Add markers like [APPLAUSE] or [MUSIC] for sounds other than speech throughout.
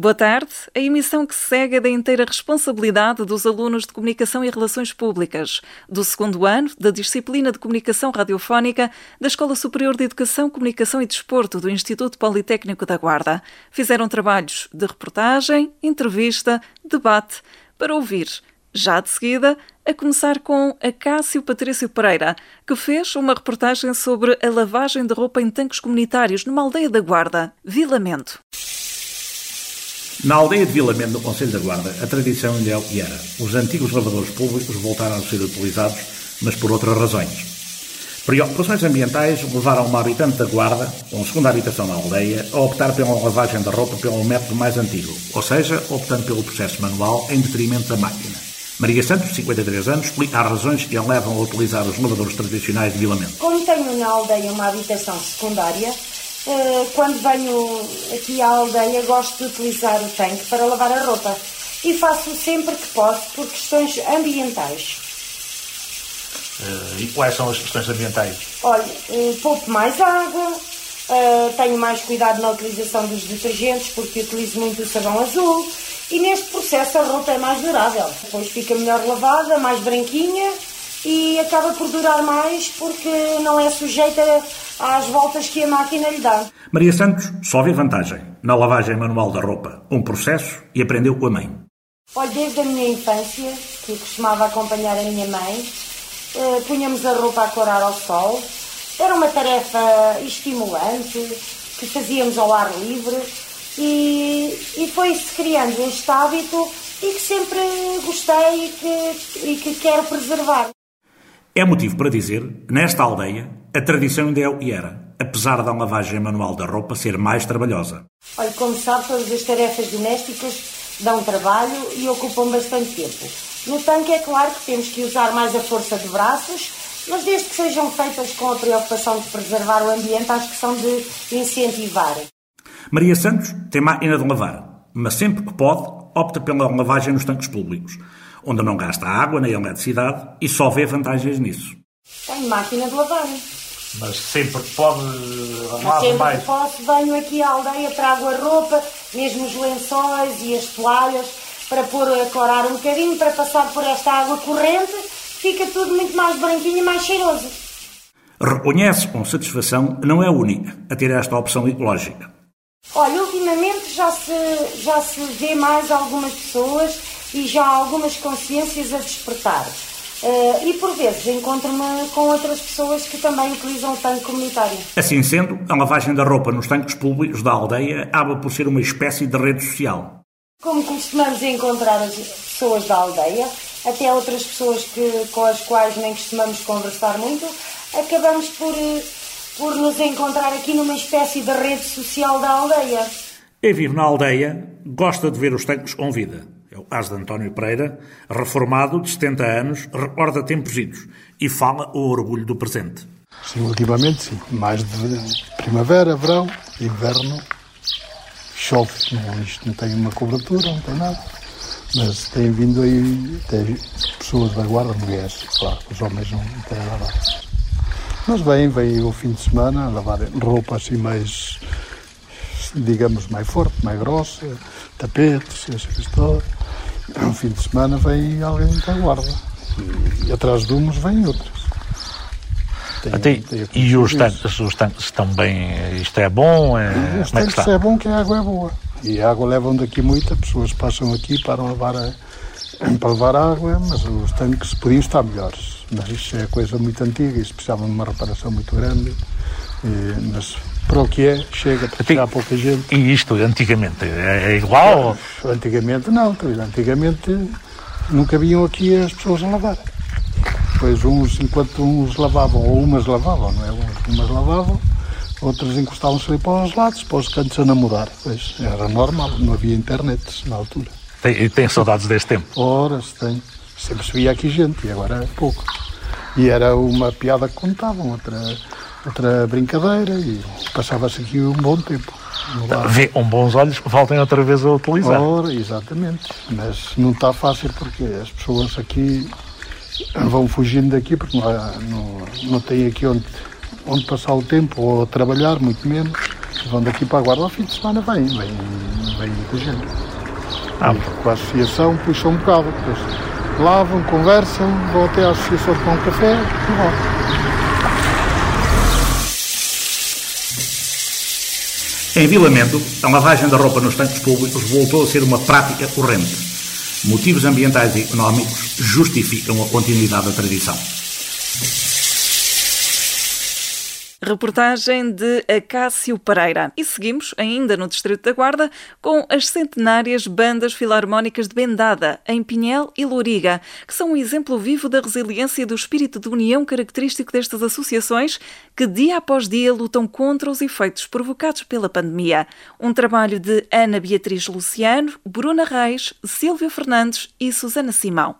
Boa tarde. A emissão que segue é da inteira responsabilidade dos alunos de Comunicação e Relações Públicas, do segundo ano da disciplina de Comunicação Radiofónica da Escola Superior de Educação, Comunicação e Desporto do Instituto Politécnico da Guarda. Fizeram trabalhos de reportagem, entrevista, debate, para ouvir, já de seguida, a começar com a Cássio Patrício Pereira, que fez uma reportagem sobre a lavagem de roupa em tanques comunitários numa aldeia da Guarda, Vilamento. Na aldeia de Vilamento, no Conselho da Guarda, a tradição ainda é era. Os antigos lavadores públicos voltaram a ser utilizados, mas por outras razões. Preocupações ambientais levaram uma habitante da Guarda, com segunda habitação na aldeia, a optar pela lavagem da roupa pelo método mais antigo, ou seja, optando pelo processo manual em detrimento da máquina. Maria Santos, 53 anos, explica as razões que a levam a utilizar os lavadores tradicionais de Vilamento. Como tenho na aldeia uma habitação secundária, quando venho aqui à aldeia, gosto de utilizar o tanque para lavar a roupa. E faço sempre que posso por questões ambientais. Uh, e quais são as questões ambientais? Olha, uh, poupo mais água, uh, tenho mais cuidado na utilização dos detergentes porque utilizo muito o sabão azul e neste processo a roupa é mais durável. Depois fica melhor lavada, mais branquinha e acaba por durar mais porque não é sujeita às voltas que a máquina lhe dá. Maria Santos só vê vantagem na lavagem manual da roupa, um processo e aprendeu com a mãe. Olha, desde a minha infância, que costumava acompanhar a minha mãe, eh, punhamos a roupa a corar ao sol. Era uma tarefa estimulante, que fazíamos ao ar livre e, e foi-se criando este hábito e que sempre gostei e que, e que quero preservar. É motivo para dizer, nesta aldeia, a tradição ainda é o que era, apesar da lavagem manual da roupa ser mais trabalhosa. Olha, como sabe, todas as tarefas domésticas dão trabalho e ocupam bastante tempo. No tanque é claro que temos que usar mais a força de braços, mas desde que sejam feitas com a preocupação de preservar o ambiente, acho que são de incentivar. Maria Santos tem máquina de lavar, mas sempre que pode, opta pela lavagem nos tanques públicos onde não gasta água nem eletricidade e só vê vantagens nisso. Tenho máquina de lavar. Mas sempre que pode, lavo sempre mais. que posso, venho aqui à aldeia, trago a roupa, mesmo os lençóis e as toalhas, para pôr a corar um bocadinho, para passar por esta água corrente, fica tudo muito mais branquinho e mais cheiroso. Reconhece com satisfação que não é única a ter esta opção ecológica. Olha, ultimamente já se, já se vê mais algumas pessoas e já há algumas consciências a despertar. Uh, e por vezes encontro-me com outras pessoas que também utilizam o tanque comunitário. Assim sendo, a lavagem da roupa nos tanques públicos da aldeia acaba por ser uma espécie de rede social. Como costumamos encontrar as pessoas da aldeia, até outras pessoas que, com as quais nem costumamos conversar muito, acabamos por, eh, por nos encontrar aqui numa espécie de rede social da aldeia. Quem vive na aldeia gosta de ver os tanques com vida é o caso de António Pereira, reformado de 70 anos, recorda tempos idos e fala o orgulho do presente. Sim, ultimamente sim. Mais de primavera, verão, inverno, chove. Não, isto não tem uma cobertura, não tem nada. Mas tem vindo aí, tem pessoas da guarda, mulheres, claro, os homens não têm nada. Mas vêm, vêm o fim de semana a lavar roupa assim mais, digamos, mais forte, mais grossa, tapetes, essa história. Um fim de semana vem alguém da guarda. E, e atrás de uns vêm outros. Tem, Até, tem e os tanques, os tanques estão bem. Isto é bom? É, os tanques é, é, bom que a água é boa. E a água levam daqui muita, pessoas passam aqui para levar, a, [COUGHS] para levar água, mas os tanques podiam estar melhores. Mas isto é coisa muito antiga, isso precisava de uma reparação muito grande. E, mas para o que é, chega para tirar pouca gente. E isto, antigamente, é, é igual? Antigamente não, antigamente nunca vinham aqui as pessoas a lavar. Pois uns, enquanto uns lavavam, ou umas lavavam, não é? Umas lavavam, outras encostavam-se ali para os lados, para os cantos a namorar. Pois era normal, não havia internet na altura. Tem, tem saudades deste tempo? Ora, se tem. Sempre se via aqui gente e agora é pouco. E era uma piada que contavam, outra outra brincadeira e passava-se aqui um bom tempo. Vê com bons olhos que voltem outra vez a utilizar. Ora, exatamente, mas não está fácil porque as pessoas aqui vão fugindo daqui porque não, não, não têm aqui onde, onde passar o tempo ou trabalhar, muito menos. vão daqui para a Guarda ao fim de semana, vem, vem, vem muita gente. Ah, com a associação puxam um bocado, depois lavam, conversam, vão até à associação tomar um café e voltam. Em Vila Mendo, a lavagem da roupa nos tanques públicos voltou a ser uma prática corrente. Motivos ambientais e económicos justificam a continuidade da tradição. Reportagem de Acácio Pereira. E seguimos, ainda no Distrito da Guarda, com as centenárias bandas filarmónicas de Bendada, em Pinhel e Louriga, que são um exemplo vivo da resiliência e do espírito de união característico destas associações que, dia após dia, lutam contra os efeitos provocados pela pandemia. Um trabalho de Ana Beatriz Luciano, Bruna Reis, Silvia Fernandes e Susana Simão.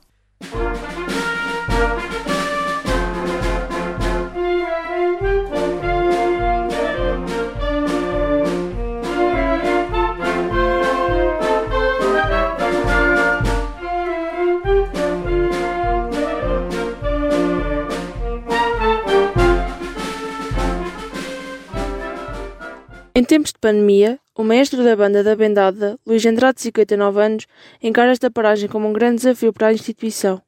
Em tempos de pandemia, o maestro da banda da Bendada, Luís Andrade, 59 anos, encara esta paragem como um grande desafio para a instituição.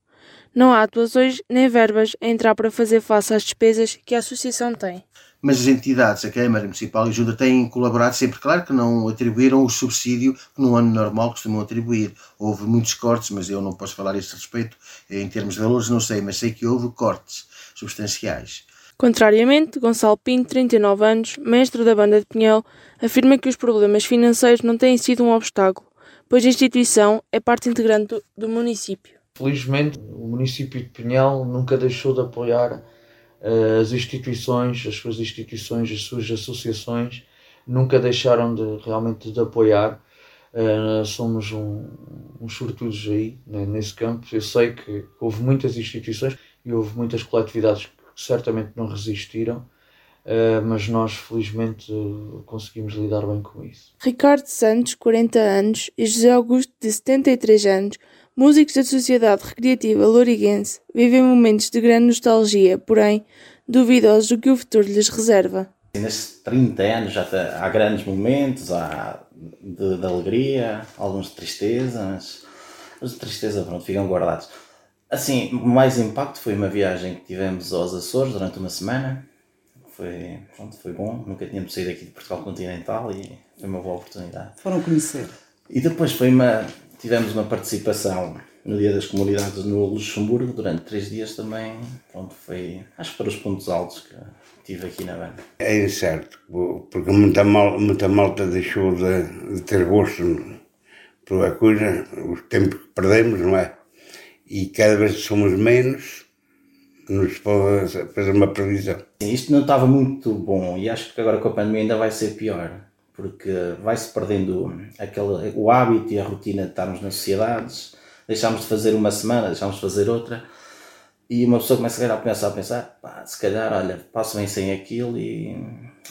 Não há atuações nem verbas a entrar para fazer face às despesas que a associação tem. Mas as entidades, a Câmara Municipal e a Ajuda, têm colaborado sempre. Claro que não atribuíram o subsídio que no ano normal costumam atribuir. Houve muitos cortes, mas eu não posso falar a este respeito. Em termos de valores, não sei, mas sei que houve cortes substanciais. Contrariamente, Gonçalo Pinto, 39 anos, mestre da banda de Pinhel, afirma que os problemas financeiros não têm sido um obstáculo, pois a instituição é parte integrante do, município. Felizmente, o município de Pinhel nunca deixou de apoiar uh, as instituições, as suas instituições, as suas associações, nunca deixaram de realmente de apoiar. Uh, somos um, uns sortudos aí, né, nesse campo. Eu sei que houve muitas instituições e houve muitas coletividades certamente não resistiram, Uh, mas nós felizmente uh, conseguimos lidar bem com isso. Ricardo Santos, 40 anos, e José Augusto, de 73 anos, músicos da Sociedade Recreativa Louriguense, vivem momentos de grande nostalgia, porém duvidosos do que o futuro lhes reserva. Nestes 30 anos já há grandes momentos, há de, de alegria, alguns de tristeza, mas os de tristeza pronto, ficam guardados. Assim, o mais impacto foi uma viagem que tivemos aos Açores durante uma semana. Foi, pronto, foi bom, nunca tínhamos saído aqui de Portugal continental e foi uma boa oportunidade. Foram conhecer. E depois foi uma, tivemos uma participação no Dia das Comunidades no Luxemburgo durante três dias também. Pronto, foi, acho que para os pontos altos que tive aqui na banda. É incerto, porque muita, mal, muita malta deixou de, de ter gosto pela coisa, os tempos que perdemos, não é? E cada vez somos menos, nos pode fazer uma previsão. Isto não estava muito bom e acho que agora com a pandemia ainda vai ser pior, porque vai-se perdendo aquele, o hábito e a rotina de estarmos nas sociedades, deixámos de fazer uma semana, deixámos de fazer outra, e uma pessoa começa a pensar, a pensar, pá, se calhar, olha, passo bem sem aquilo e,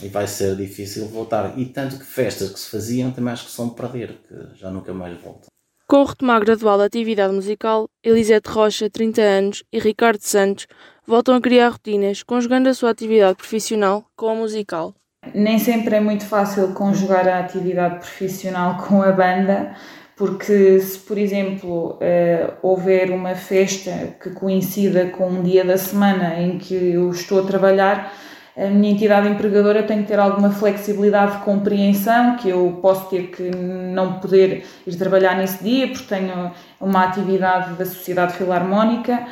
e vai ser difícil voltar. E tanto que festas que se faziam também acho que são perder, que já nunca mais voltam. Com o retomar gradual da atividade musical, Elisete Rocha, 30 anos, e Ricardo Santos voltam a criar rotinas, conjugando a sua atividade profissional com a musical. Nem sempre é muito fácil conjugar a atividade profissional com a banda, porque se, por exemplo, uh, houver uma festa que coincida com um dia da semana em que eu estou a trabalhar, a minha entidade empregadora tem que ter alguma flexibilidade de compreensão, que eu posso ter que não poder ir trabalhar nesse dia, porque tenho uma atividade da Sociedade Filarmónica.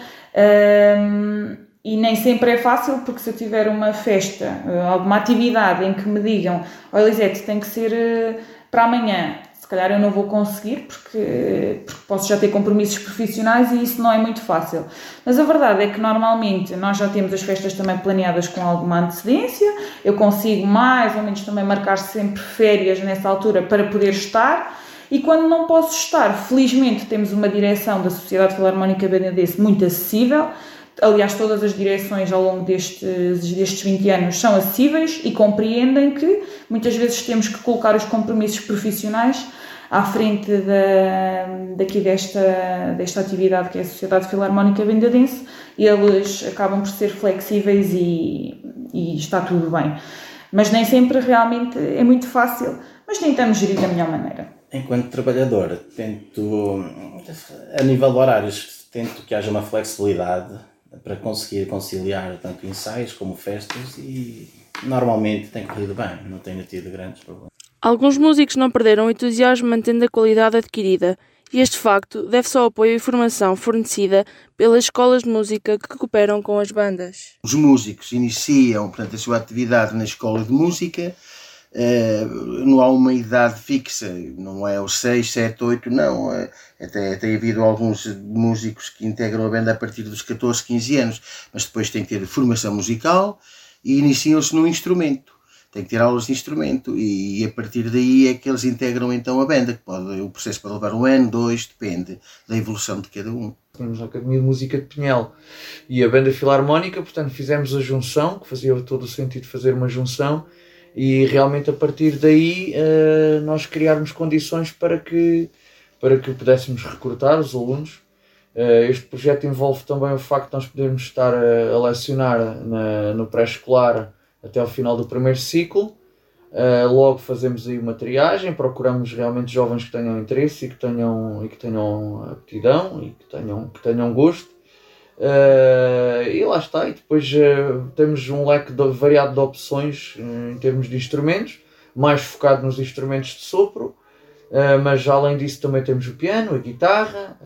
Um, e nem sempre é fácil, porque se eu tiver uma festa, alguma atividade em que me digam, oh, Elisete, tem que ser eh, para amanhã, se calhar eu não vou conseguir porque, porque posso já ter compromissos profissionais e isso não é muito fácil. Mas a verdade é que normalmente nós já temos as festas também planeadas com alguma antecedência, eu consigo mais ou menos também marcar sempre férias nessa altura para poder estar. E quando não posso estar, felizmente temos uma direção da Sociedade Filarmónica Benedense muito acessível, aliás, todas as direções ao longo destes, destes 20 anos são acessíveis e compreendem que muitas vezes temos que colocar os compromissos profissionais à frente da, daqui desta, desta atividade que é a Sociedade Filarmónica Bendadense eles acabam por ser flexíveis e, e está tudo bem. Mas nem sempre realmente é muito fácil, mas tentamos gerir da melhor maneira. Enquanto trabalhador, tento, a nível de horários, tento que haja uma flexibilidade para conseguir conciliar tanto ensaios como festas e normalmente tem corrido bem, não tenho tido grandes problemas. Alguns músicos não perderam o entusiasmo mantendo a qualidade adquirida, e este facto deve-se ao apoio e formação fornecida pelas escolas de música que cooperam com as bandas. Os músicos iniciam portanto, a sua atividade na escola de música, uh, não há uma idade fixa, não é os 6, 7, 8, não. Uh, até tem havido alguns músicos que integram a banda a partir dos 14, 15 anos, mas depois tem que ter formação musical e iniciam-se num instrumento tem que ter aulas de instrumento e, a partir daí é que eles integram então a banda, que pode, o processo pode levar um ano, dois, depende da evolução de cada um. Temos a Academia de Música de Pinhel e a Banda Filarmónica, portanto fizemos a junção, que fazia todo o sentido fazer uma junção e realmente a partir daí uh, nós criarmos condições para que, para que pudéssemos recrutar os alunos. Uh, este projeto envolve também o facto de nós podermos estar a, a lecionar na, no pré-escolar até ao final do primeiro ciclo. Uh, logo fazemos aí uma triagem, procuramos realmente jovens que tenham interesse e que tenham, e que tenham aptidão e que tenham, que tenham gosto. Uh, e lá está, e depois uh, temos um leque de, variado de opções em termos de instrumentos, mais focado nos instrumentos de sopro, mas além disso também temos o piano, a guitarra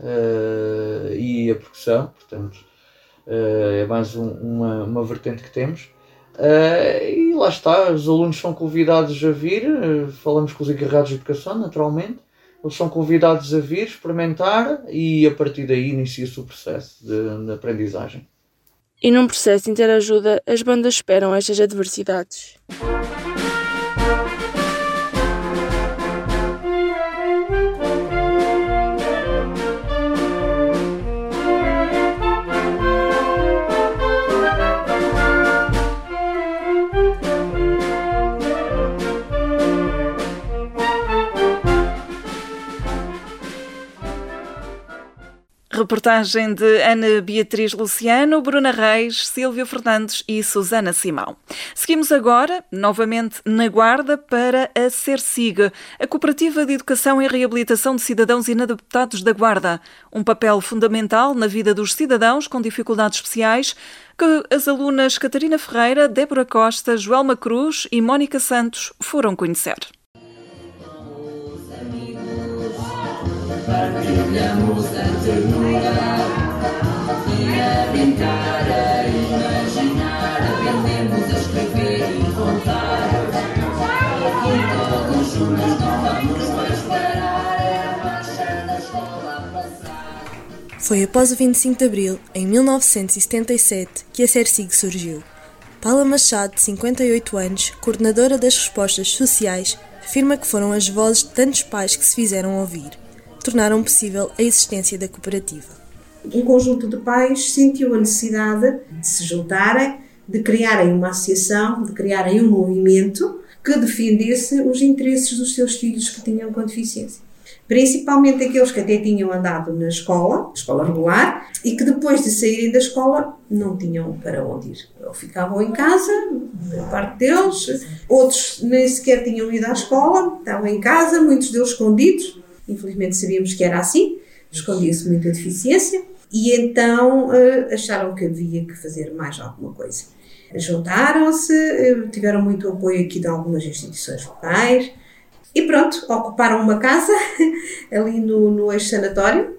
e a percussão, portanto é mais um, uma, uma vertente que temos. Uh, e lá está, os alunos são convidados a vir, uh, falamos com os encarregados de educação, naturalmente, eles são convidados a vir, experimentar e a partir daí inicia-se o processo de, de aprendizagem. E num processo de interajuda, as bandas esperam estas adversidades. Reportagem de Ana Beatriz Luciano, Bruna Reis, Silvia Fernandes e Susana Simão. Seguimos agora, novamente na Guarda, para a CERSIG, a Cooperativa de Educação e Reabilitação de Cidadãos Inadaptados da Guarda. Um papel fundamental na vida dos cidadãos com dificuldades especiais que as alunas Catarina Ferreira, Débora Costa, Joelma Cruz e Mónica Santos foram conhecer. Partilhamos a ternura e a brincar, a imaginar, aprendemos a escrever e contar. E todos juntos não vamos mais parar, é. Foi após o 25 de Abril, em 1977, que a CERSIG surgiu. Paula Machado, de 58 anos, coordenadora das respostas sociais, afirma que foram as vozes de tantos pais que se fizeram ouvir tornaram possível a existência da cooperativa. Um conjunto de pais sentiu a necessidade de se juntarem, de criarem uma associação, de criarem um movimento que defendesse os interesses dos seus filhos que tinham com deficiência. Principalmente aqueles que até tinham andado na escola, escola regular, e que depois de saírem da escola não tinham para onde ir. Ou ficavam em casa, a parte deles, outros nem sequer tinham ido à escola, estavam em casa, muitos deles escondidos, Infelizmente sabíamos que era assim, escondia-se muita deficiência e então uh, acharam que havia que fazer mais alguma coisa. Juntaram-se, uh, tiveram muito apoio aqui de algumas instituições locais e pronto, ocuparam uma casa [LAUGHS] ali no, no ex-sanatório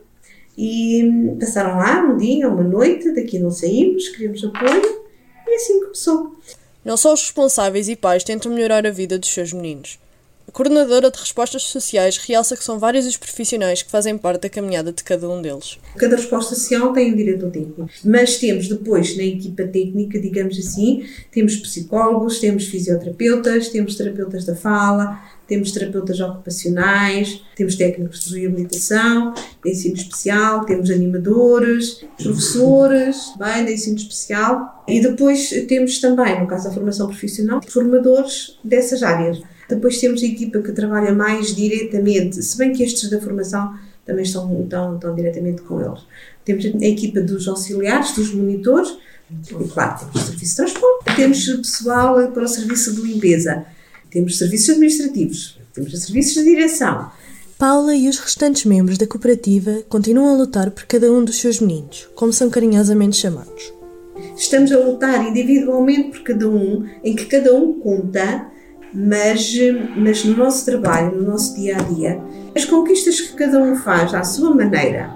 e hum, passaram lá um dia, uma noite, daqui não saímos, queríamos apoio e assim começou. Não só os responsáveis e pais tentam melhorar a vida dos seus meninos, a coordenadora de respostas sociais realça que são vários os profissionais que fazem parte da caminhada de cada um deles. Cada resposta social tem um diretor técnico, mas temos depois na equipa técnica, digamos assim, temos psicólogos, temos fisioterapeutas, temos terapeutas da fala, temos terapeutas ocupacionais, temos técnicos de reabilitação, de ensino especial, temos animadores, professores, bem, de ensino especial e depois temos também, no caso da formação profissional, formadores dessas áreas. Depois temos a equipa que trabalha mais diretamente, se bem que estes da formação também estão, estão, estão diretamente com eles. Temos a equipa dos auxiliares, dos monitores, E claro, temos serviço de transporte, temos pessoal para o serviço de limpeza, temos serviços administrativos, temos serviços de direção. Paula e os restantes membros da cooperativa continuam a lutar por cada um dos seus meninos, como são carinhosamente chamados. Estamos a lutar individualmente por cada um, em que cada um conta, mas, mas no nosso trabalho, no nosso dia a dia, as conquistas que cada um faz à sua maneira,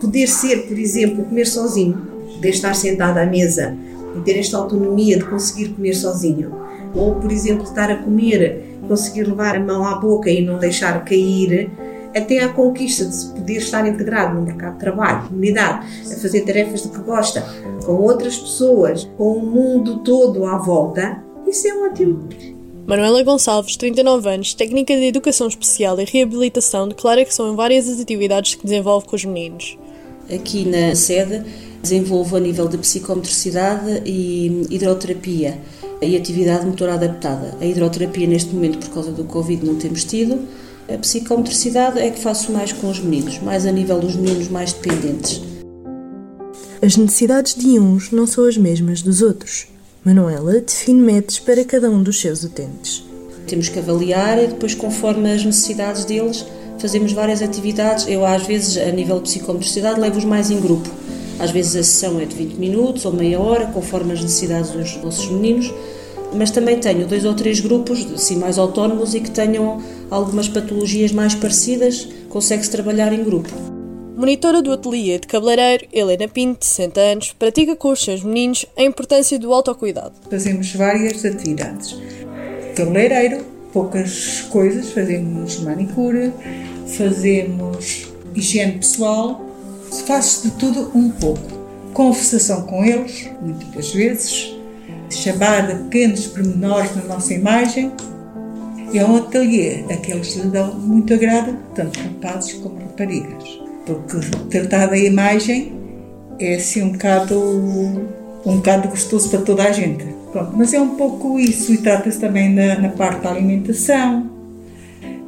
poder ser, por exemplo, comer sozinho, poder estar sentado à mesa e ter esta autonomia de conseguir comer sozinho, ou, por exemplo, estar a comer, conseguir levar a mão à boca e não deixar cair, até à conquista de poder estar integrado no mercado de trabalho, comunidade, a fazer tarefas de que gosta, com outras pessoas, com o mundo todo à volta, isso é ótimo. Manuela Gonçalves, 39 anos, técnica de Educação Especial e Reabilitação, declara que são várias as atividades que desenvolve com os meninos. Aqui na sede desenvolvo a nível de psicomotricidade e hidroterapia e atividade motora adaptada. A hidroterapia neste momento por causa do Covid não temos tido. A psicomotricidade é que faço mais com os meninos, mais a nível dos meninos mais dependentes. As necessidades de uns não são as mesmas dos outros. Manuela define metas para cada um dos seus utentes. Temos que avaliar e depois, conforme as necessidades deles, fazemos várias atividades. Eu, às vezes, a nível de psicomotricidade, levo-os mais em grupo. Às vezes a sessão é de 20 minutos ou meia hora, conforme as necessidades dos nossos meninos, mas também tenho dois ou três grupos, assim, mais autónomos e que tenham algumas patologias mais parecidas, consegue-se trabalhar em grupo. Monitora do ateliê de cabeleireiro, Helena Pinto, 60 anos, pratica com os seus meninos a importância do autocuidado. Fazemos várias atividades. Cabeleireiro, poucas coisas, fazemos manicure, fazemos higiene pessoal, faço de tudo um pouco. Conversação com eles, muitas vezes, chamar de pequenos pormenores na nossa imagem. É um ateliê a que eles lhe dão muito agrado, tanto rapazes como raparigas porque tratar da imagem é assim um bocado, um bocado gostoso para toda a gente. Pronto, mas é um pouco isso e trata-se também na, na, parte da alimentação,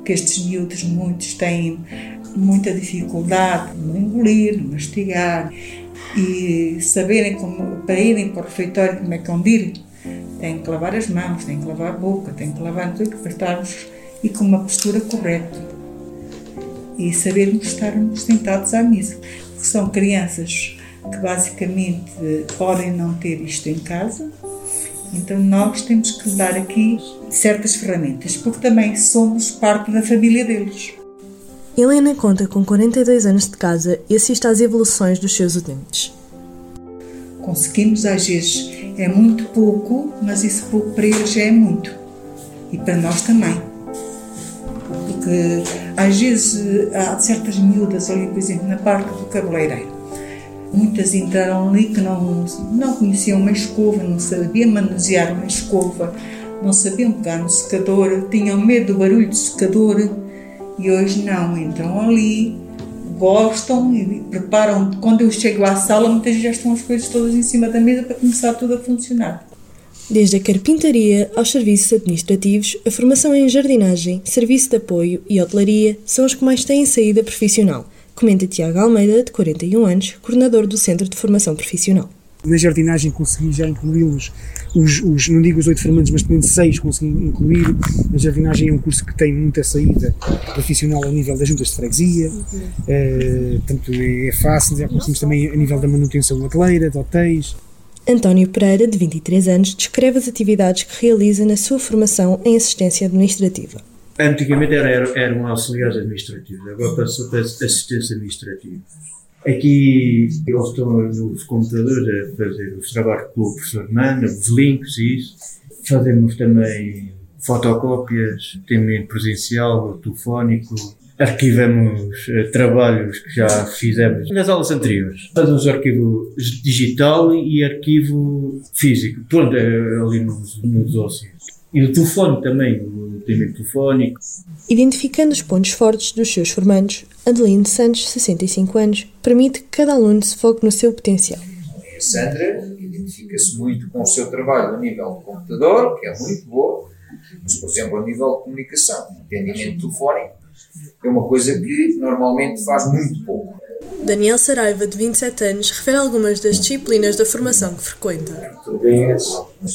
que estes miúdos muitos têm muita dificuldade no engolir, no mastigar e saberem como, para irem para o refeitório como é que vão ir, têm que lavar as mãos, têm que lavar a boca, têm que lavar tudo para estarmos e com uma postura correta e sabermos estarmos sentados à mesa. Porque são crianças que basicamente podem não ter isto em casa, então nós temos que dar aqui certas ferramentas, porque também somos parte da família deles. Helena conta com 42 anos de casa e assiste às evoluções dos seus utentes. Conseguimos, às vezes, é muito pouco, mas isso pouco para eles já é muito. E para nós também porque às vezes há certas miúdas ali, por exemplo, na parte do cabeleireiro. Muitas entraram ali que não, não conheciam uma escova, não sabiam manusear uma escova, não sabiam pegar no secador, tinham medo do barulho do secador e hoje não, entram ali, gostam e preparam. Quando eu chego à sala, muitas vezes já estão as coisas todas em cima da mesa para começar tudo a funcionar. Desde a carpintaria aos serviços administrativos, a formação em jardinagem, serviço de apoio e hotelaria são os que mais têm saída profissional, comenta Tiago Almeida, de 41 anos, coordenador do Centro de Formação Profissional. Na jardinagem consegui já incluí-los, os, os, não digo os oito formandos, mas também seis consegui incluir. A jardinagem é um curso que tem muita saída profissional a nível das juntas de freguesia, uh, portanto é, é fácil, já conseguimos também a nível da manutenção hoteleira, de hotéis. António Pereira, de 23 anos, descreve as atividades que realiza na sua formação em assistência administrativa. Antigamente era, era, era um auxiliar administrativo, agora passou para assistência administrativa. Aqui eles estão nos computadores a fazer os trabalhos com o professor Mana, os links e isso. Fazemos também fotocópias, também presencial, telefónico, arquivamos uh, trabalhos que já fizemos nas aulas anteriores. Fazemos arquivo digital e arquivo físico. Pronto, é ali nos, nos ósseos. E o telefone também, o atendimento telefónico. Identificando os pontos fortes dos seus formandos, Adeline Santos, 65 anos, permite que cada aluno se foque no seu potencial. A Sandra identifica-se muito com o seu trabalho a nível de computador, que é muito boa, mas, por exemplo, a nível de comunicação, atendimento telefónico, é uma coisa que normalmente faz muito pouco. Daniel Saraiva, de 27 anos, refere algumas das disciplinas da formação que frequenta. Português,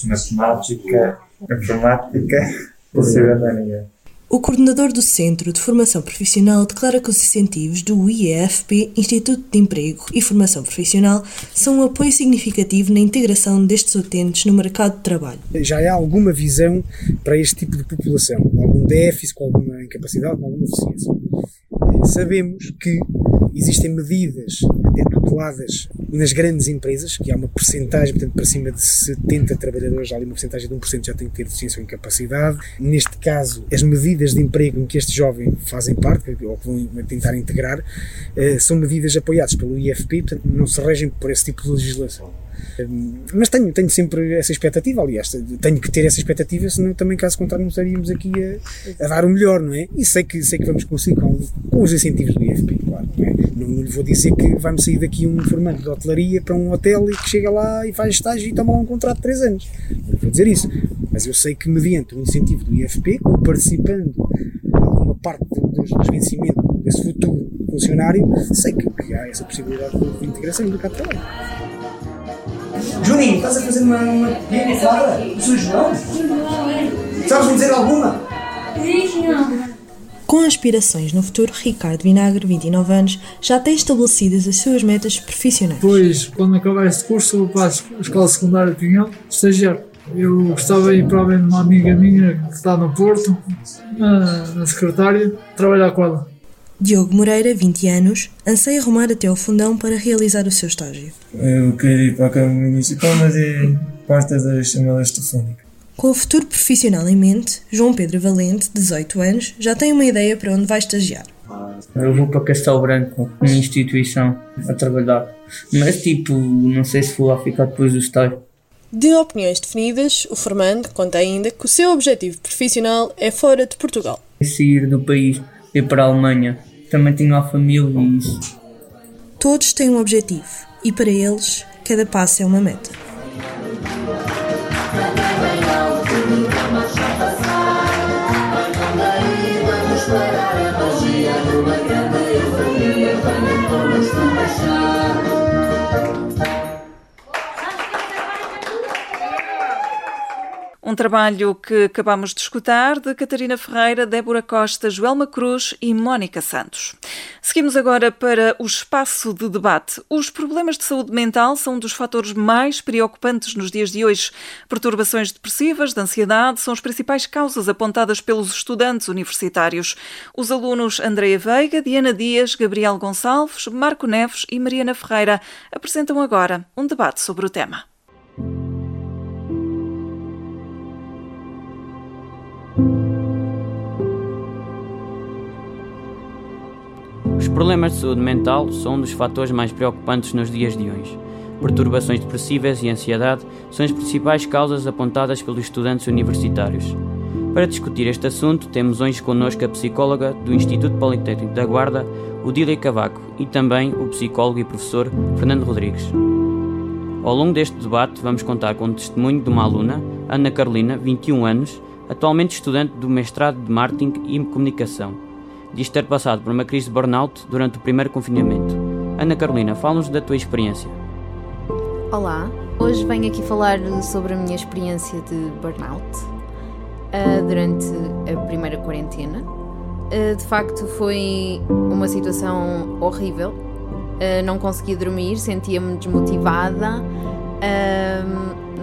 matemática, informática e cidadania. O coordenador do Centro de Formação Profissional declara que os incentivos do IEFP, Instituto de Emprego e Formação Profissional, são um apoio significativo na integração destes utentes no mercado de trabalho. Já há alguma visão para este tipo de população, com algum déficit, com alguma incapacidade, com alguma deficiência. Sabemos que existem medidas até tuteladas nas grandes empresas, que há uma percentagem, portanto, para cima de 70 trabalhadores, há ali uma percentagem de 1% já tem que ter deficiência ou incapacidade. Neste caso, as medidas de emprego em que este jovem fazem parte, ou que vão tentar integrar, eh, são medidas apoiadas pelo IFP, portanto, não se regem por esse tipo de legislação. Mas tenho, tenho sempre essa expectativa, aliás, tenho que ter essa expectativa, senão também, caso contrário, não estaríamos aqui a, a dar o melhor, não é? E sei que, sei que vamos conseguir com, com os incentivos do IFP, claro, não é? Não, lhe vou dizer que vai-me sair daqui um formante de hotelaria para um hotel e que chega lá e faz estágio e toma lá um contrato de 3 anos. Não vou dizer isso. Mas eu sei que, mediante o incentivo do IFP, participando alguma parte dos vencimentos desse futuro funcionário, sei que, que há essa possibilidade de integração no mercado de trabalho. Juninho, estás a fazer uma, uma pequena fada? O Sr. João? Sabes-me dizer alguma? Com aspirações no futuro, Ricardo Vinagre, 29 anos, já tem estabelecidas as suas metas profissionais. Depois, quando acabar este curso, vou para a Escola Secundária de Pinhão, estagiar. Eu gostava de ir para além de uma amiga minha que está no Porto, na, na secretária, trabalhar com ela. Diogo Moreira, 20 anos, anseia arrumar até ao fundão para realizar o seu estágio. Eu quero ir para a Câmara Municipal, mas é parte das chamadas telefónicas. Com o futuro profissional em mente, João Pedro Valente, 18 anos, já tem uma ideia para onde vai estagiar. Eu vou para Castelo Branco, uma instituição, a trabalhar. Mas, tipo, não sei se vou lá ficar depois do estágio. De opiniões definidas, o formando conta ainda que o seu objetivo profissional é fora de Portugal. É sair do país, ir para a Alemanha. Também tenho lá família e isso. Todos têm um objetivo e para eles, cada passo é uma meta. Um trabalho que acabamos de escutar de Catarina Ferreira, Débora Costa, Joelma Cruz e Mónica Santos. Seguimos agora para o espaço de debate. Os problemas de saúde mental são um dos fatores mais preocupantes nos dias de hoje. Perturbações depressivas, de ansiedade, são as principais causas apontadas pelos estudantes universitários. Os alunos Andreia Veiga, Diana Dias, Gabriel Gonçalves, Marco Neves e Mariana Ferreira apresentam agora um debate sobre o tema. Problemas de saúde mental são um dos fatores mais preocupantes nos dias de hoje. Perturbações depressivas e ansiedade são as principais causas apontadas pelos estudantes universitários. Para discutir este assunto, temos hoje connosco a psicóloga do Instituto Politécnico da Guarda, Odília Cavaco, e também o psicólogo e professor Fernando Rodrigues. Ao longo deste debate, vamos contar com o testemunho de uma aluna, Ana Carolina, 21 anos, atualmente estudante do mestrado de Marketing e Comunicação. Diz ter passado por uma crise de burnout durante o primeiro confinamento. Ana Carolina, fala-nos da tua experiência. Olá, hoje venho aqui falar sobre a minha experiência de burnout uh, durante a primeira quarentena. Uh, de facto, foi uma situação horrível. Uh, não conseguia dormir, sentia-me desmotivada,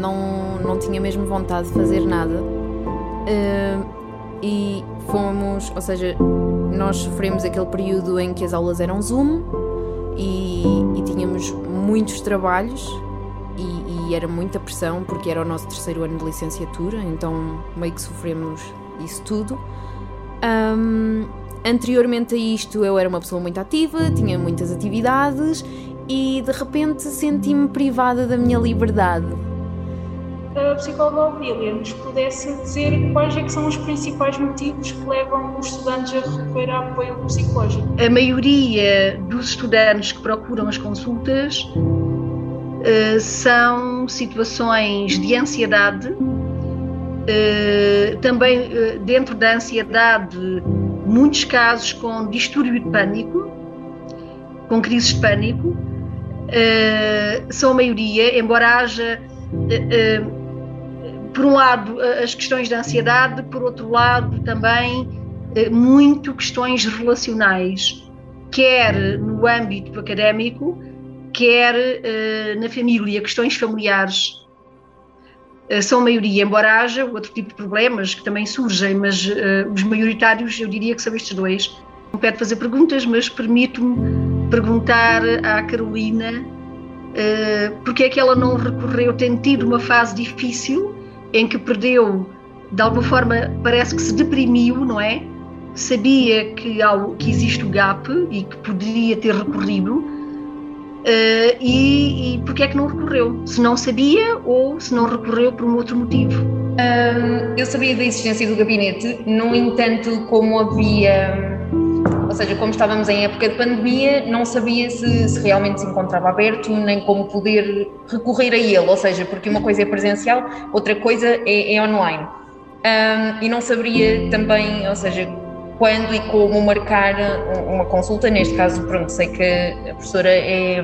não, não tinha mesmo vontade de fazer nada. e fomos, ou seja, nós sofremos aquele período em que as aulas eram Zoom e, e tínhamos muitos trabalhos e, e, era muita pressão porque era o nosso terceiro ano de licenciatura, então meio que sofremos isso tudo. Um, anteriormente a isto, eu era uma pessoa muito ativa, tinha muitas atividades e de repente senti-me privada da minha liberdade. A psicóloga Ovília nos pudesse dizer quais é são os principais motivos que levam os estudantes a recorrer a apoio psicológico. A maioria dos estudantes que procuram as consultas uh, são situações de ansiedade, uh, também uh, dentro da ansiedade, muitos casos com distúrbio de pânico com crises de pânico, são a maioria, embora haja, por um lado, as questões da ansiedade, por outro lado, também muito questões relacionais, quer no âmbito académico, quer na família, questões familiares eh, são maioria, embora haja outro tipo de problemas que também surgem, mas os maioritários eu diria que são estes dois. Não pede fazer perguntas, mas permito-me perguntar à Carolina porque é que ela não recorreu, tendo tido uma fase difícil em que perdeu, de alguma forma, parece que se deprimiu, não é? Sabia que, ao, que existe o GAP e que poderia ter recorrido, Uh, e, e porque é que não recorreu? Se não sabia ou se não recorreu por um outro motivo? Um, eu sabia da existência do gabinete, no entanto, como havia, ou seja, como estávamos em época de pandemia, não sabia se, se realmente se encontrava aberto, nem como poder recorrer a ele, ou seja, porque uma coisa é presencial, outra coisa é, é online. Um, e não saberia também, ou seja, quando e como marcar uma consulta. Neste caso, pronto, sei que a professora é,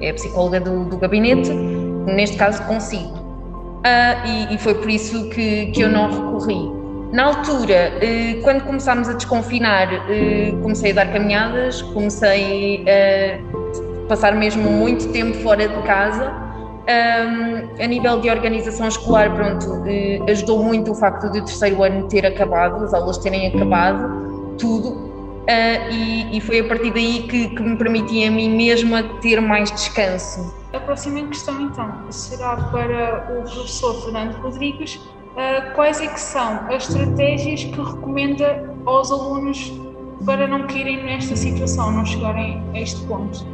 é psicóloga do, do gabinete, neste caso consigo. Uh, e, e, foi por isso que, que eu não recorri. Na altura, uh, quando começámos a desconfinar, uh, comecei a dar caminhadas, comecei a passar mesmo muito tempo fora de casa. A nível de organização escolar, pronto, eh, ajudou muito o facto de o terceiro ano ter acabado, as aulas terem acabado, tudo, e, e, foi a partir daí que, que, me permitia a mim mesma ter mais descanso. A próxima questão, então, será para o professor Fernando Rodrigues. Uh, quais é que são as estratégias que recomenda aos alunos para não caírem nesta situação, não chegarem a este ponto?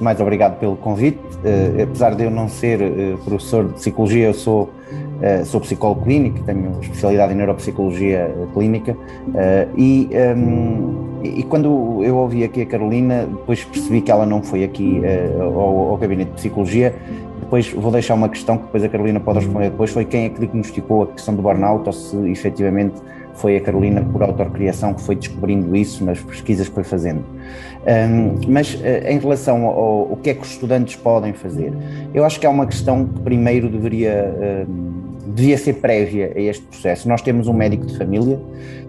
mais, obrigado pelo convite. Uh, apesar de eu não ser uh, professor de psicologia, eu sou, uh, sou psicólogo clínico, tenho especialidade em neuropsicologia clínica e, um, e quando eu ouvi aqui a Carolina, depois percebi que ela não foi aqui ao, ao gabinete de psicologia. Depois vou deixar uma questão que depois a Carolina pode responder depois, foi quem é que diagnosticou a questão do burnout ou se efetivamente foi a Carolina por autocriação que foi descobrindo isso nas pesquisas que foi fazendo. Um, mas uh, em relação ao, ao, que é que os estudantes podem fazer, eu acho que é uma questão que primeiro deveria, devia ser prévia a este processo. Nós temos um médico de família,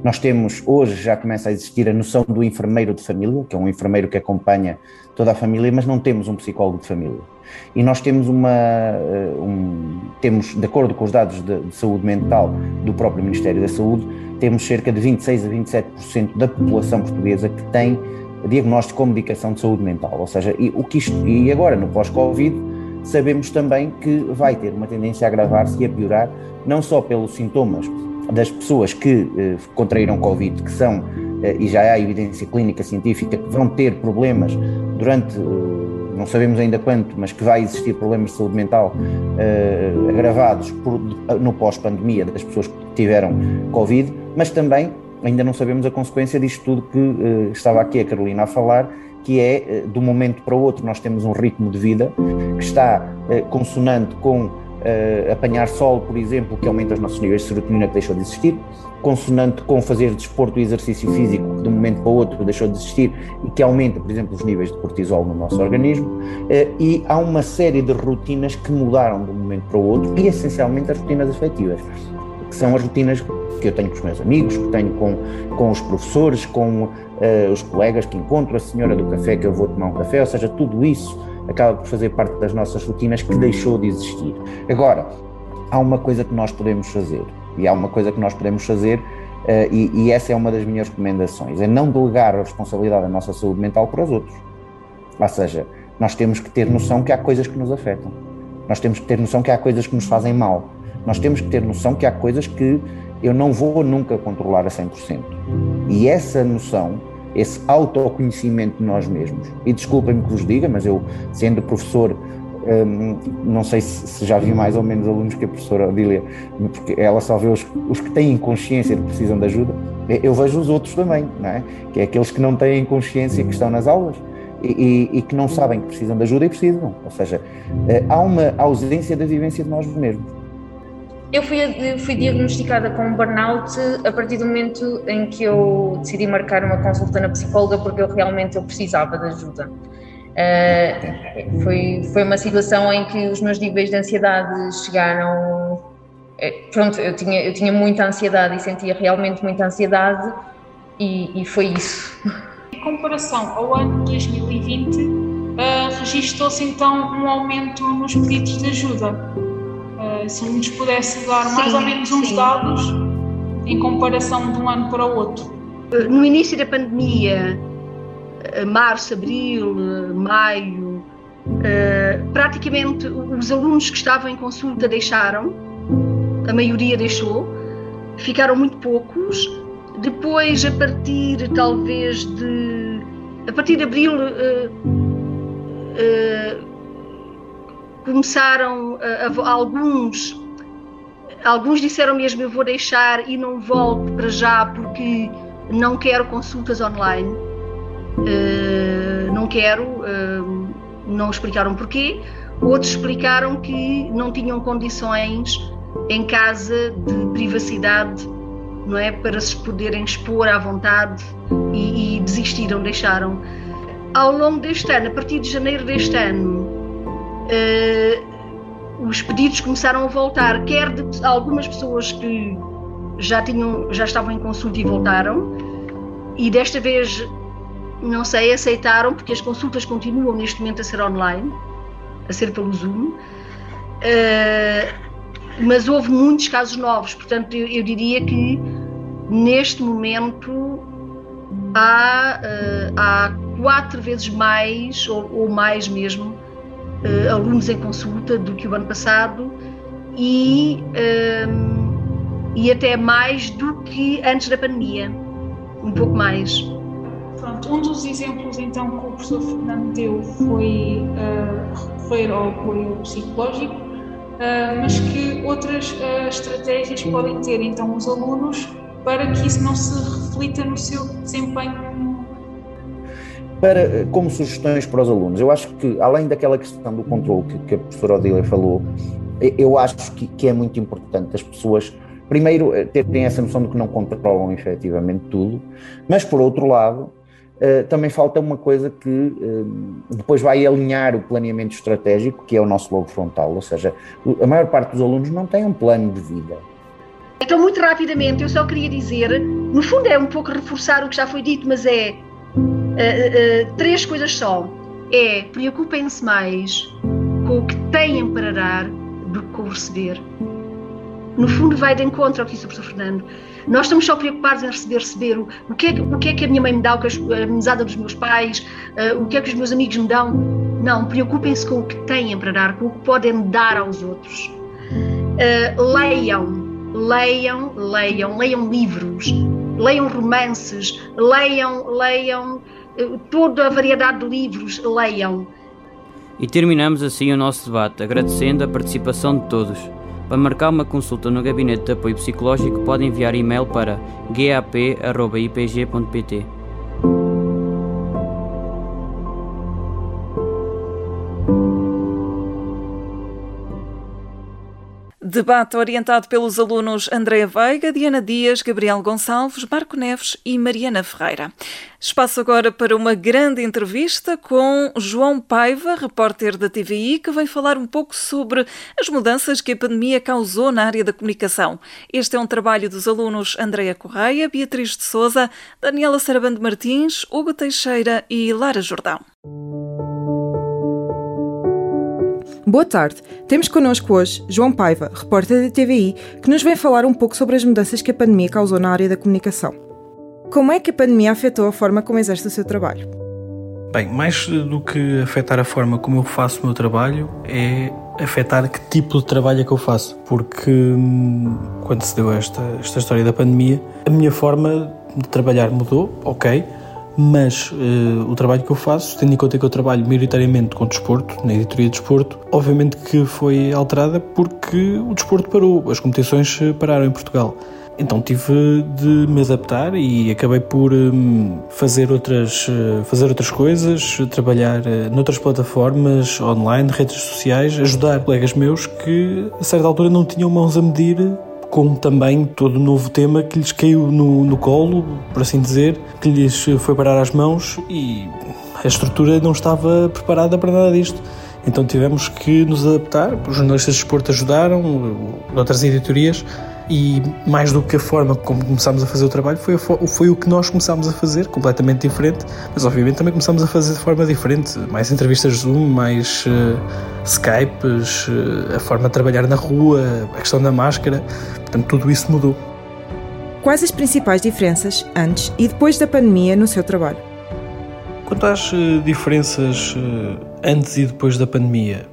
nós temos, hoje já começa a existir a noção do enfermeiro de família, que é um enfermeiro que acompanha toda a família, mas não temos um psicólogo de família. E nós temos uma, uh, um, temos, de acordo com os dados de, de saúde mental do próprio Ministério da Saúde, temos cerca de 26 a 27% da população portuguesa que tem diagnóstico com medicação de saúde mental. Ou seja, e, o que isto, e agora no pós-Covid, sabemos também que vai ter uma tendência a agravar-se e a piorar, não só pelos sintomas das pessoas que eh, contraíram Covid, que são, eh, e já há evidência clínica científica, que vão ter problemas durante, eh, não sabemos ainda quanto, mas que vai existir problemas de saúde mental eh, agravados por, no pós-pandemia das pessoas que tiveram Covid, mas também ainda não sabemos a consequência disto tudo que uh, estava aqui a Carolina a falar, que é, uh, de um momento para o outro, nós temos um ritmo de vida que está uh, consonante com apanhar sol, por exemplo, que aumenta os nossos níveis de serotonina, que deixou de existir, consonante com fazer desporto e exercício físico, que de um momento para o outro deixou de existir e que aumenta, por exemplo, os níveis de cortisol no nosso organismo, e há uma série de rotinas que mudaram de um momento para o outro, e essencialmente as rotinas afetivas, que são as rotinas que eu tenho com os meus amigos, que tenho com, com os professores, com uh, os colegas que encontro, a senhora do café que eu vou tomar um café, ou seja, tudo isso acaba por fazer parte das nossas rotinas que deixou de existir. Agora, há uma coisa que nós podemos fazer, e há uma coisa que nós podemos fazer, uh, e, e essa é uma das minhas recomendações, é não delegar a responsabilidade da nossa saúde mental para os outros. Ou seja, nós temos que ter noção que há coisas que nos afetam. Nós temos que ter noção que há coisas que nos fazem mal. Nós temos que ter noção que há coisas que eu não vou nunca controlar a 100%. E essa noção, esse autoconhecimento de nós mesmos, e desculpem-me que vos diga, mas eu, sendo professor, hum, não sei se, já vi mais ou menos alunos que a professora Odília, porque ela só vê os, os que têm consciência de que precisam de ajuda, eu vejo os outros também, não é? que é aqueles que não têm consciência que estão nas aulas. E, e, e, que não sabem que precisam de ajuda e precisam. Ou seja, eh, há uma ausência da vivência de nós mesmos. Eu fui, fui diagnosticada com um burnout a partir do momento em que eu decidi marcar uma consulta na psicóloga porque eu realmente eu precisava de ajuda. Uh, foi, foi uma situação em que os meus níveis de ansiedade chegaram. Eh, pronto, eu tinha, eu tinha muita ansiedade e sentia realmente muita ansiedade, e, e foi isso. Em comparação ao ano 2020, uh, registrou-se então um aumento nos pedidos de ajuda se nos pudesse dar sim, mais ou menos uns sim. dados em comparação de um ano para o outro. No início da pandemia, eh, março, abril, eh, maio, eh, praticamente os alunos que estavam em consulta deixaram, a maioria deixou, ficaram muito poucos. Depois, a partir talvez de. A partir de abril, começaram a, a, alguns alguns disseram mesmo eu vou deixar e não volto para já porque não quero consultas online uh, não quero uh, não explicaram porquê. Outros explicaram que não tinham condições em casa de privacidade não é? Para se poderem expor à vontade e, e desistiram deixaram. Ao longo deste ano a partir de janeiro deste ano uh, os pedidos começaram a voltar, quer de algumas pessoas que já, tinham, já estavam em consulta e voltaram, e desta vez, não sei, aceitaram, porque as consultas continuam neste momento a ser online, a ser pelo Zoom, uh, mas houve muitos casos novos, portanto, eu, eu diria que neste momento há, uh, há quatro vezes mais, ou, ou mais mesmo, uh, alunos em consulta do que o ano passado e, um, ehm, e até mais do que antes da pandemia, um pouco mais. Pronto, um dos exemplos então que o professor Fernando deu foi uh, recorrer ao apoio psicológico, uh, mas que outras estratégias podem ter então os alunos para que isso não se reflita no seu desempenho para, eh, como sugestões para os alunos, eu acho que, além daquela questão do controle que, que a professora Odília falou, eu acho que, que, é muito importante as pessoas, primeiro, eh, terem essa noção de que não controlam efetivamente tudo, mas, por outro lado, também falta uma coisa que depois vai alinhar o planeamento estratégico, que é o nosso lobo frontal, ou seja, a maior parte dos alunos não tem um plano de vida. Então, muito rapidamente, eu só queria dizer, no fundo é um pouco reforçar o que já foi dito, mas é uh, uh, três coisas só. É preocupem-se mais com o que têm para dar do que com receber. No fundo, vai de encontro ao que disse o professor Fernando. Nós estamos só preocupados em receber, receber. O, o, que, é, o que é que a minha mãe me dá, o que a mesada dos meus pais, uh, o que é que os meus amigos me dão. Não, preocupem-se com o que têm para dar, com o que podem dar aos outros. Leiam, leiam, leiam, leiam livros, leiam romances, leiam, leiam toda a variedade de livros, leiam. E terminamos assim o nosso debate, agradecendo a participação de todos. Para marcar uma consulta no Gabinete de Apoio Psicológico, pode enviar e-mail para gap.ipg.pt. Debate orientado pelos alunos Andréa Veiga, Diana Dias, Gabriel Gonçalves, Marco Neves e Mariana Ferreira. Espaço agora para uma grande entrevista com João Paiva, repórter da TVI, que vem falar um pouco sobre as mudanças que a pandemia causou na área da comunicação. Este é um trabalho dos alunos Andréa Correia, Beatriz de Souza, Daniela Sarabando Martins, Hugo Teixeira e Lara Jordão. Boa tarde. Temos connosco hoje João Paiva, repórter da TVI, que nos vem falar um pouco sobre as mudanças que a pandemia causou na área da comunicação. Como é que a pandemia afetou a forma como exerce o seu trabalho? Bem, mais do que afetar a forma como eu faço o meu trabalho, é afetar que tipo de trabalho é que eu faço. Porque hum, quando se deu esta, esta história da pandemia, a minha forma de trabalhar mudou, ok, mas uh, o trabalho que eu faço, tendo em conta que eu trabalho maioritariamente com desporto, na editoria de desporto, obviamente que foi alterada porque o desporto parou, as competições pararam em Portugal. Então tive de me adaptar e acabei por hum, fazer, outras, eh, fazer outras coisas, trabalhar eh, noutras plataformas online, redes sociais, ajudar colegas meus que a certa altura não tinham mãos a medir como também todo novo tema que lhes caiu no, no colo, por assim dizer, que lhes foi parar às mãos e a estrutura não estava preparada para nada disto. Então tivemos que nos adaptar, os jornalistas de esporte ajudaram, outras editorias, e mais do que a forma como começámos a fazer o trabalho, foi, foi o que nós começámos a fazer, completamente diferente, mas obviamente também começámos a fazer de forma diferente, mais entrevistas Zoom, mais uh, Skypes, uh, a forma de trabalhar na rua, a questão da máscara, portanto tudo isso mudou. Quais as principais diferenças antes e depois da pandemia no seu trabalho? Quanto às uh, diferenças antes e depois da pandemia,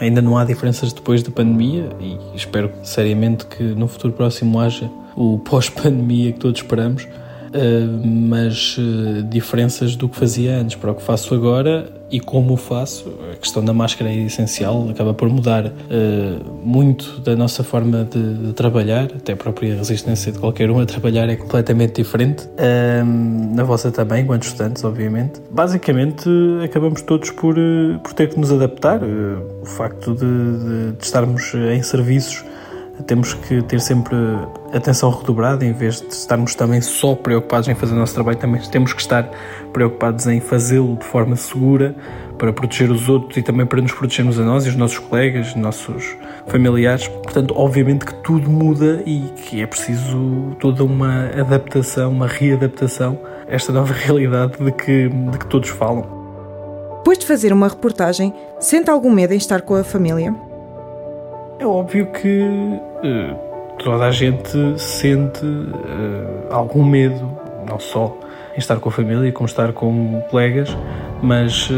ainda não há diferenças depois da pandemia e espero seriamente que no futuro próximo haja o [LAUGHS] pós-pandemia que todos esperamos, uh, mas uh, diferenças do que fazia antes. Para o que faço agora e como o faço. A questão da máscara é essencial, acaba por mudar uh, muito da nossa forma de, de, trabalhar, até a própria resistência de qualquer um a trabalhar é completamente diferente. Uh, na vossa também, enquanto estudantes, obviamente. Basicamente, acabamos todos por, uh, por ter que nos adaptar. o facto de, de, de estarmos em serviços temos que ter sempre atenção redobrada em vez de estarmos também só preocupados em fazer o nosso trabalho, também temos que estar preocupados em fazê-lo de forma segura para proteger os outros e também para nos protegermos a nós e os nossos colegas, nossos familiares. Portanto, obviamente que tudo muda e que é preciso toda uma adaptação, uma readaptação a esta nova [LAUGHS] realidade de que, de que todos falam. Depois de fazer uma reportagem, sente algum medo em estar com a família? É óbvio que uh, toda a gente sente uh, algum medo, não só em estar com a família, como estar com colegas, mas uh,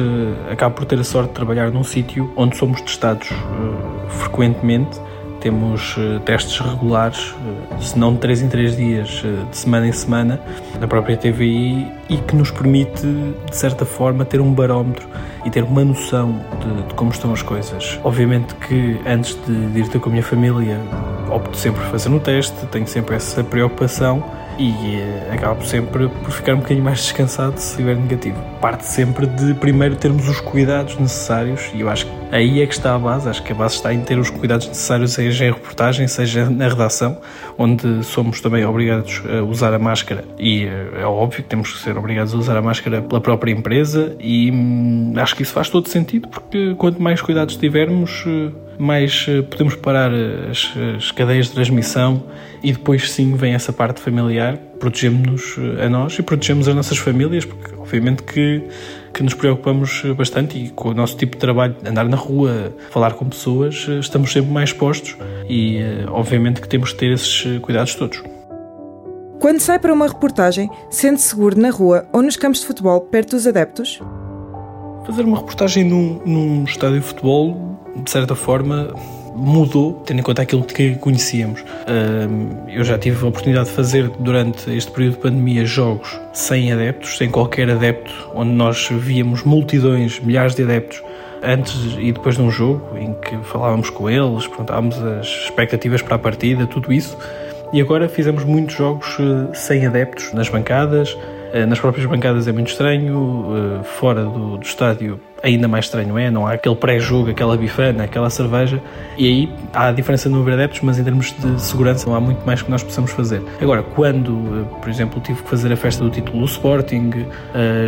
acabo por ter a sorte de trabalhar num sítio onde somos testados frequentemente temos uh, testes regulares, uh, se não de 3 em 3 dias, uh, de semana em semana, na própria TVI e que nos permite, de certa forma, ter um barómetro e ter uma noção de, de como estão as coisas. Obviamente que antes de, de ir ter com a minha família, opto sempre por fazer um teste, tenho sempre essa preocupação e acabo sempre por ficar um bocadinho mais descansado se estiver negativo. Parte sempre de primeiro termos os cuidados necessários e eu acho que aí é que está a base, acho que a base está em ter os cuidados necessários, seja em reportagem, seja na redação, onde somos também obrigados a usar a máscara. E é óbvio que temos que ser obrigados a usar a máscara pela própria empresa e hum, acho que isso faz todo sentido porque quanto mais cuidados tivermos mais eh, podemos parar as, as, cadeias de transmissão e depois sim vem essa parte familiar, protegemos-nos eh, a nós e protegemos as nossas famílias, porque obviamente que, que nos preocupamos bastante e com o nosso tipo de trabalho, andar na rua, falar com pessoas, eh, estamos sempre mais expostos e obviamente que temos que ter esses cuidados todos. Quando sai para uma reportagem, sente-se seguro na rua ou nos campos de futebol perto dos adeptos? Fazer uma reportagem num, num estádio de futebol de certa forma, mudou, tendo em conta aquilo que conhecíamos. Eu já tive a oportunidade de fazer durante este período de pandemia jogos sem adeptos, sem qualquer adepto, onde nós víamos multidões, milhares de adeptos antes e depois de um jogo, em que falávamos com eles, perguntávamos as expectativas para a partida, tudo isso. E agora fizemos muitos jogos eh, sem adeptos nas bancadas, nas próprias bancadas é muito estranho, eh, fora do, do estádio ainda mais estranho é, não há aquele pré-jogo, aquela bifana, aquela cerveja, e aí há a diferença no número de adeptos, mas em termos de segurança não há muito mais que nós possamos fazer. Agora, quando, eh, por exemplo, tive que fazer a festa do título do Sporting,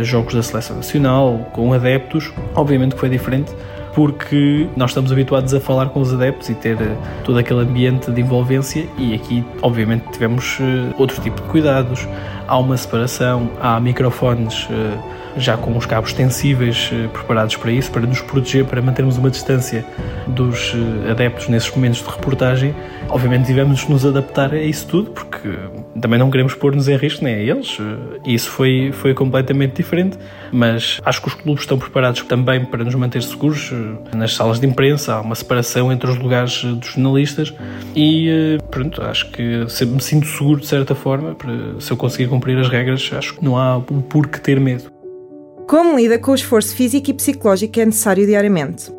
jogos da Seleção Nacional, com adeptos, obviamente que foi diferente, porque nós estamos habituados a falar com os adeptos e ter todo aquele ambiente de envolvência e aqui obviamente tivemos outro tipo de cuidados. Há uma separação, há microfones eh, já com os cabos extensíveis eh, preparados para isso, para nos proteger, para mantermos uma distância dos eh, adeptos nesses momentos de reportagem. Obviamente tivemos de nos adaptar a isso tudo, porque também não queremos pôr-nos em risco, nem a eles. E isso foi, foi completamente diferente, mas acho que os clubes estão preparados também para nos manter seguros. Nas salas de imprensa há uma separação entre os lugares dos jornalistas e, pronto, acho que me sinto seguro de certa forma, se eu conseguir cumprir as regras, acho que não há por que ter medo. Como lida com o esforço físico e psicológico que é necessário diariamente?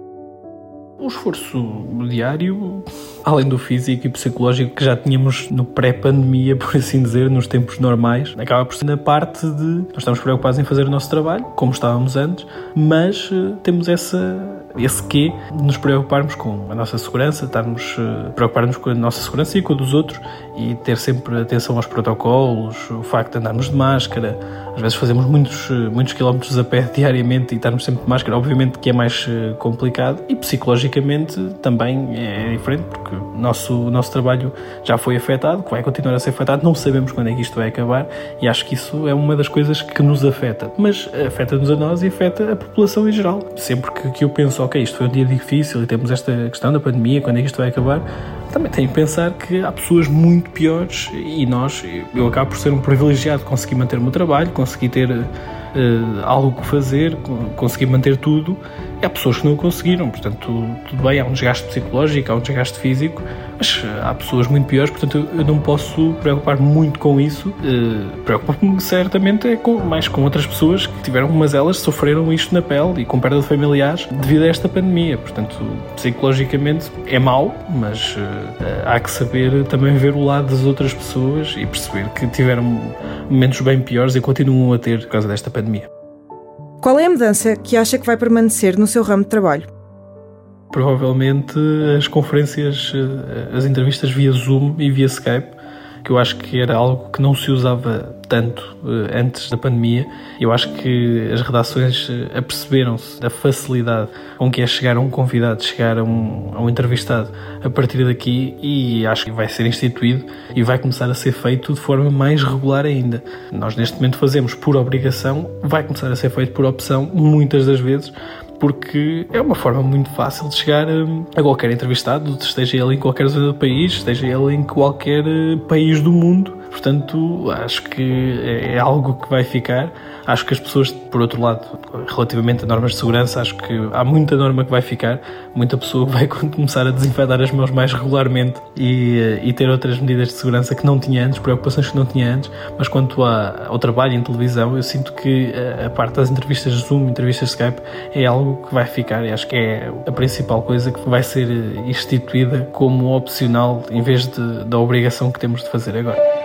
O esforço diário, além do físico e psicológico que já tínhamos no pré-pandemia, [LAUGHS] por assim dizer, nos tempos normais, acaba por ser na parte de nós estamos preocupados em fazer o nosso trabalho, como estávamos antes, mas uh, temos essa esse quê de nos preocuparmos com a nossa segurança, estarmos uh, preocuparmos com a nossa segurança e com a dos outros e ter sempre atenção aos protocolos, o facto de andarmos de máscara, às vezes fazemos muitos, muitos quilómetros a pé [LAUGHS] diariamente e estarmos sempre de máscara, obviamente que é mais eh, complicado e psicologicamente também é diferente porque o nosso, nosso trabalho já foi afetado, vai continuar a ser afetado, não sabemos quando é que isto vai acabar e acho que isso é uma das coisas que nos afeta, mas afeta-nos a nós e afeta a população em geral. Sempre que, que eu penso, ok, isto foi um dia difícil e temos esta questão da pandemia, quando é que isto vai acabar, também tenho que pensar que há pessoas muito piores e nós, eu acabo por ser um privilegiado, consegui manter o meu trabalho, consegui ter uh, algo que fazer, consegui manter tudo há pessoas que não o conseguiram, portanto, tudo bem, há um desgaste psicológico, há um desgaste físico, mas eh, há pessoas muito piores, portanto, eu não posso preocupar muito com isso. Uh, Preocupo-me certamente é com, mais com outras pessoas que tiveram, mas elas sofreram isto na pele e com perda de familiares devido a esta pandemia. Portanto, psicologicamente é mau, mas uh, há que saber também ver o lado das outras pessoas e perceber que tiveram momentos bem piores e continuam a ter por causa desta pandemia. Qual é a mudança que acha que vai permanecer no seu ramo de trabalho? Provavelmente as conferências, eh, as entrevistas via Zoom e via Skype, que eu acho que era algo que não se usava tanto eh, antes da pandemia. Eu acho que as redações eh, aperceberam-se da facilidade com que é chegar a um convidado, chegar a um, a um entrevistado a partir daqui e acho que vai ser instituído e vai começar a ser feito de forma mais regular ainda. Nós neste momento fazemos por obrigação, vai começar a ser feito por opção muitas das vezes, porque é uma forma muito fácil de chegar hum, a qualquer entrevistado, esteja ele em qualquer zona do país, esteja ele em qualquer eh, país do mundo. Portanto, acho que é algo que vai ficar. Acho que as pessoas, por outro lado, relativamente a normas de segurança, acho que há muita norma que vai ficar, muita pessoa vai [LAUGHS] começar a desinfetar as mãos mais regularmente e, e ter outras medidas de segurança que não tinha antes, preocupações que não tinha antes. Mas quanto ao trabalho em televisão, eu sinto que a parte das entrevistas Zoom, entrevistas Skype, é algo que vai ficar e acho que é a principal coisa que vai ser instituída como opcional em vez de, da obrigação que temos de fazer agora.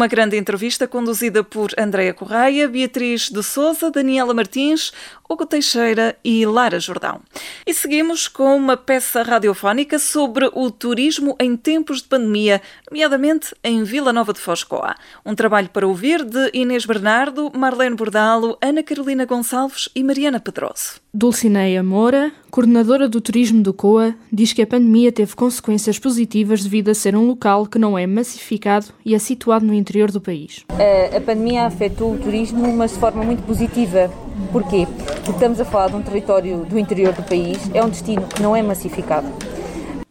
Uma grande entrevista conduzida por Andréa Correia, Beatriz de Souza, Daniela Martins, Hugo Teixeira e Lara Jordão. E seguimos com uma peça radiofónica sobre o turismo em tempos de pandemia, nomeadamente em Vila Nova de Foscoa. Um trabalho para ouvir de Inês Bernardo, Marlene Bordalo, Ana Carolina Gonçalves e Mariana Pedroso. Dulcineia Moura, coordenadora do turismo do COA, diz que a pandemia teve consequências positivas devido a ser um local que não é massificado e é situado no interior do país. A pandemia afetou o turismo, mas de forma muito positiva. Porquê? Porque estamos a falar de um território do interior do país, é um destino que não é massificado.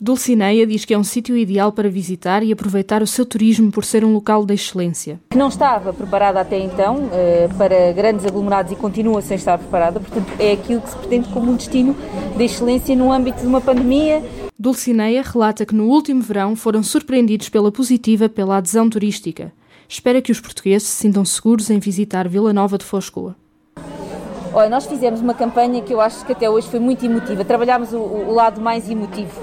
Dulcineia diz que é um sítio ideal para visitar e aproveitar o seu turismo por ser um local de excelência. Que não estava preparada até então eh, para grandes aglomerados e continua sem estar preparada, portanto, é aquilo que se pretende como um destino de excelência no âmbito de uma pandemia. Dulcineia relata que no último verão foram surpreendidos pela positiva pela adesão turística. Espera que os portugueses se sintam seguros em visitar Vila Nova de Foscoa. Olha, nós fizemos uma campanha que eu acho que até hoje foi muito emotiva. Trabalhámos o, o lado mais emotivo.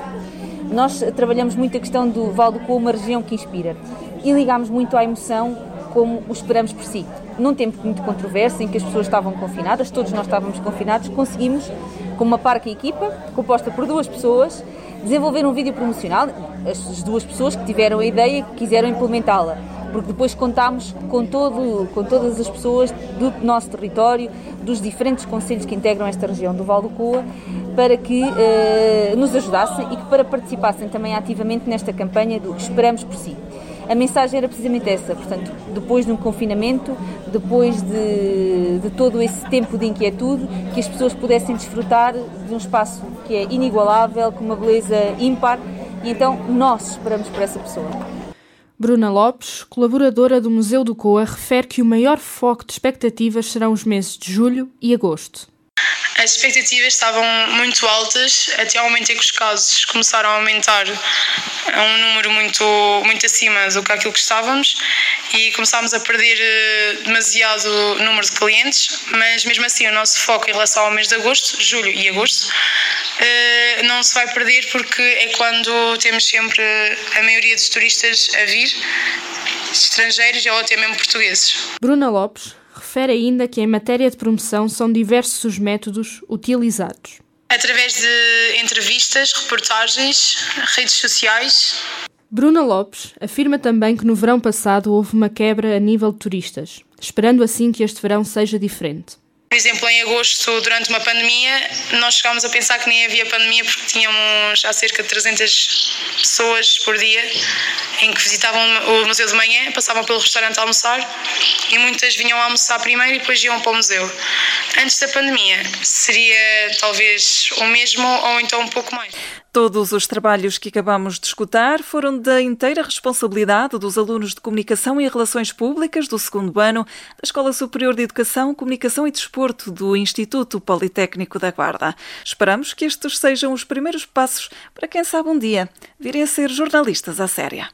Nós trabalhamos muito a questão do Val do uma região que inspira. E ligámos muito à emoção como o esperamos por si. Num tempo muito controverso, em que as pessoas estavam confinadas, todos nós estávamos confinados, conseguimos, com uma parca equipa, composta por duas pessoas, desenvolver um vídeo promocional. As duas pessoas que tiveram a ideia e que quiseram implementá-la porque depois contámos com, todo, com todas as pessoas do nosso território, dos diferentes conselhos que integram esta região do Val do Coa, para que eh, nos ajudassem e que para participassem também ativamente nesta campanha do Esperamos por Si. A mensagem era precisamente essa, portanto, depois de um confinamento, depois de, de todo esse tempo de inquietude, que as pessoas pudessem desfrutar de um espaço que é inigualável, com uma beleza ímpar, e então nós esperamos por essa pessoa. Bruna Lopes, colaboradora do Museu do Coa, refere que o maior foco de expectativas serão os meses de julho e agosto. As expectativas estavam muito altas, até ao momento em que os casos começaram a aumentar a um número muito, muito acima do que aquilo que estávamos e começámos a perder eh, demasiado número de clientes, mas mesmo assim o nosso foco em relação ao mês de agosto, julho e agosto, eh, não se vai perder porque é quando temos sempre a maioria dos turistas a vir, estrangeiros ou até mesmo portugueses. Bruna Lopes refere ainda que em matéria de promoção são diversos os métodos utilizados. Através de entrevistas, reportagens, redes sociais. Bruna Lopes afirma também que no verão passado houve uma quebra a nível de turistas, esperando assim que este verão seja diferente. Por exemplo, em agosto, durante uma pandemia, nós chegámos a pensar que nem havia pandemia porque tínhamos já cerca de 300 pessoas por dia em que visitavam o museu de manhã, passavam pelo restaurante a almoçar e muitas vinham almoçar primeiro e depois iam para o museu. Antes da pandemia, seria talvez o mesmo ou então um pouco mais. Todos os trabalhos que acabamos de escutar foram da inteira responsabilidade dos alunos de Comunicação e Relações Públicas do segundo ano da Escola Superior de Educação, Comunicação e Desporto do Instituto Politécnico da Guarda. Esperamos que estes sejam os primeiros passos para quem sabe um dia virem a ser jornalistas à séria.